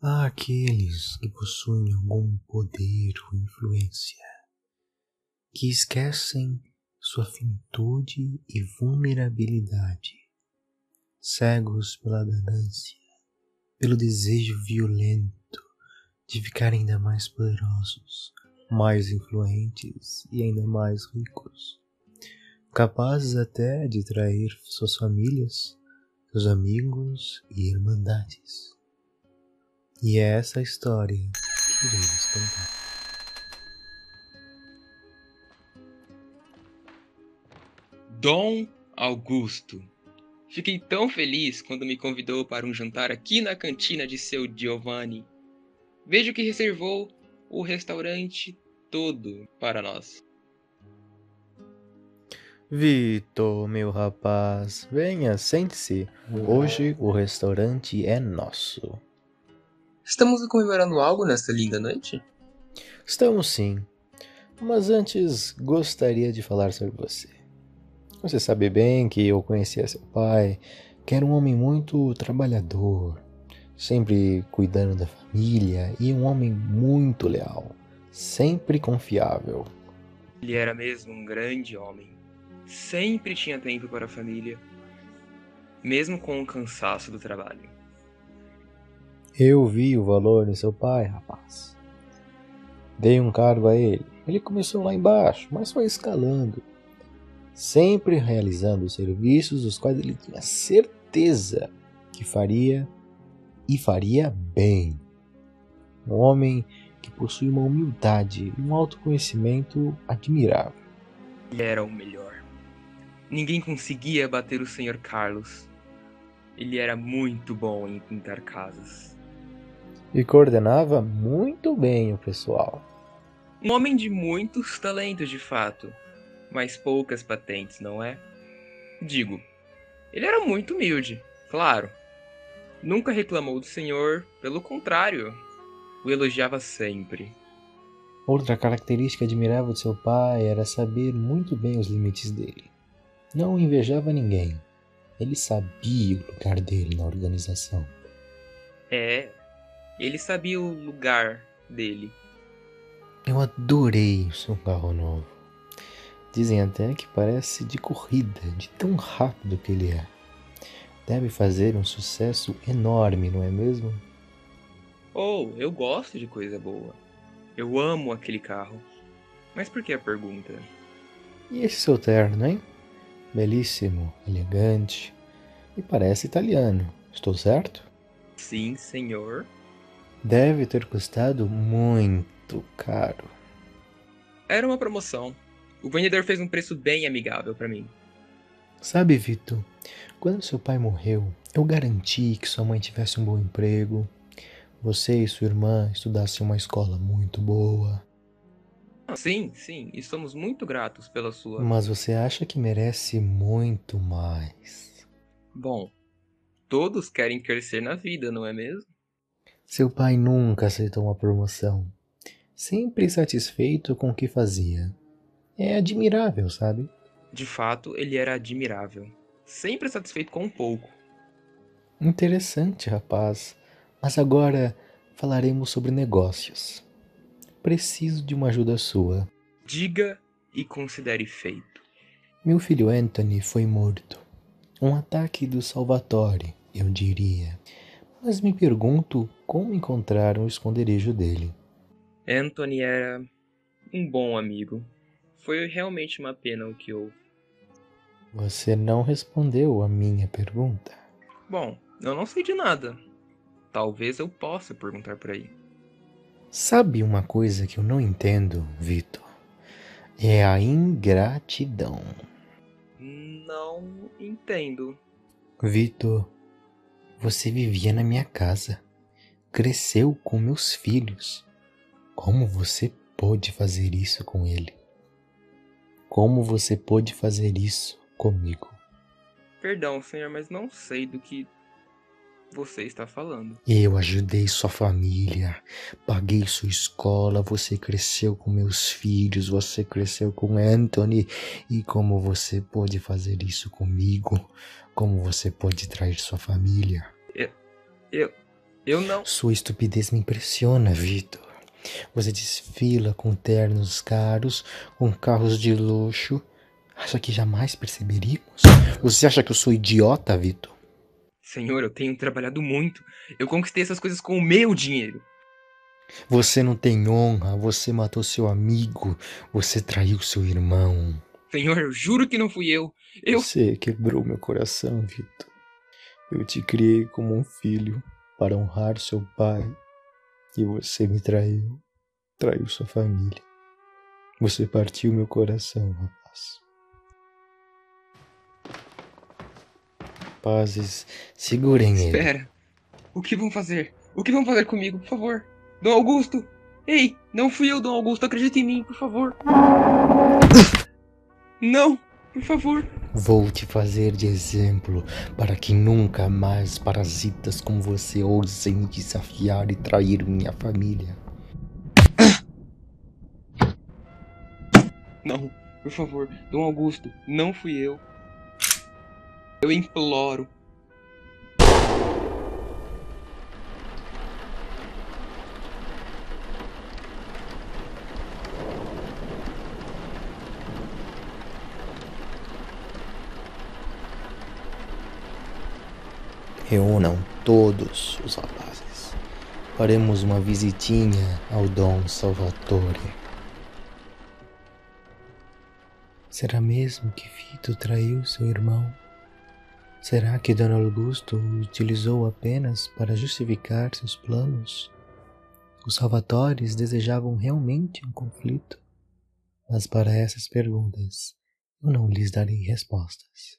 Há aqueles que possuem algum poder ou influência, que esquecem sua finitude e vulnerabilidade, cegos pela ganância, pelo desejo violento de ficar ainda mais poderosos, mais influentes e ainda mais ricos, capazes até de trair suas famílias, seus amigos e irmandades. E é essa a história que iremos contar. Dom Augusto. Fiquei tão feliz quando me convidou para um jantar aqui na cantina de seu Giovanni. Vejo que reservou o restaurante todo para nós. Vitor, meu rapaz, venha, sente-se. Hoje o restaurante é nosso. Estamos comemorando algo nesta linda noite? Estamos sim. Mas antes gostaria de falar sobre você. Você sabe bem que eu conhecia seu pai, que era um homem muito trabalhador, sempre cuidando da família e um homem muito leal, sempre confiável. Ele era mesmo um grande homem. Sempre tinha tempo para a família, mesmo com o cansaço do trabalho. Eu vi o valor no seu pai, rapaz. Dei um cargo a ele. Ele começou lá embaixo, mas foi escalando. Sempre realizando serviços dos quais ele tinha certeza que faria e faria bem. Um homem que possui uma humildade e um autoconhecimento admirável. Ele era o melhor. Ninguém conseguia bater o Sr. Carlos. Ele era muito bom em pintar casas. E coordenava muito bem o pessoal. Um homem de muitos talentos, de fato, mas poucas patentes, não é? Digo, ele era muito humilde, claro, Nunca reclamou do Senhor, pelo contrário, o elogiava sempre. Outra característica admirável de seu pai era saber muito bem os limites dele. Não invejava ninguém. Ele sabia o lugar dele na organização. É, ele sabia o lugar dele. Eu adorei o seu carro novo. Dizem até que parece de corrida, de tão rápido que ele é deve fazer um sucesso enorme, não é mesmo? Oh, eu gosto de coisa boa. Eu amo aquele carro. Mas por que a pergunta? E esse seu terno, hein? Belíssimo, elegante e parece italiano. Estou certo? Sim, senhor. Deve ter custado muito caro. Era uma promoção. O vendedor fez um preço bem amigável para mim. Sabe, Vitor, quando seu pai morreu, eu garanti que sua mãe tivesse um bom emprego, você e sua irmã estudassem uma escola muito boa. Ah, sim, sim, e somos muito gratos pela sua. Mas você acha que merece muito mais? Bom, todos querem crescer na vida, não é mesmo? Seu pai nunca aceitou uma promoção, sempre satisfeito com o que fazia. É admirável, sabe? De fato, ele era admirável sempre satisfeito com um pouco. Interessante, rapaz. Mas agora falaremos sobre negócios. Preciso de uma ajuda sua. Diga e considere feito. Meu filho Anthony foi morto. Um ataque do Salvatore, eu diria. Mas me pergunto como encontrar o esconderijo dele. Anthony era um bom amigo. Foi realmente uma pena o que houve. Você não respondeu a minha pergunta. Bom, eu não sei de nada. Talvez eu possa perguntar por aí. Sabe uma coisa que eu não entendo, Vitor? É a ingratidão. Não entendo. Vitor, você vivia na minha casa, cresceu com meus filhos. Como você pôde fazer isso com ele? Como você pôde fazer isso comigo. Perdão, senhor, mas não sei do que você está falando. Eu ajudei sua família, paguei sua escola, você cresceu com meus filhos, você cresceu com Anthony. E como você pode fazer isso comigo? Como você pode trair sua família? Eu, eu, Eu não. Sua estupidez me impressiona, Vitor. Você desfila com ternos caros, com carros de luxo. Acha que jamais perceberíamos? Você acha que eu sou idiota, Vitor? Senhor, eu tenho trabalhado muito. Eu conquistei essas coisas com o meu dinheiro. Você não tem honra, você matou seu amigo, você traiu seu irmão. Senhor, eu juro que não fui eu. Eu. Você quebrou meu coração, Vitor. Eu te criei como um filho para honrar seu pai e você me traiu, traiu sua família. Você partiu meu coração, rapaz. Rapazes, segurem ele. Espera. O que vão fazer? O que vão fazer comigo, por favor? Dom Augusto! Ei, não fui eu, Dom Augusto. Acredita em mim, por favor. Não, por favor. Vou te fazer de exemplo para que nunca mais parasitas como você ousem me desafiar e trair minha família. Não, por favor, Dom Augusto, não fui eu. Eu imploro. Reúnam todos os rapazes. Faremos uma visitinha ao Dom Salvatore. Será mesmo que Vito traiu seu irmão? Será que Dona Augusto o utilizou apenas para justificar seus planos? Os Salvatores desejavam realmente um conflito? Mas para essas perguntas eu não lhes darei respostas.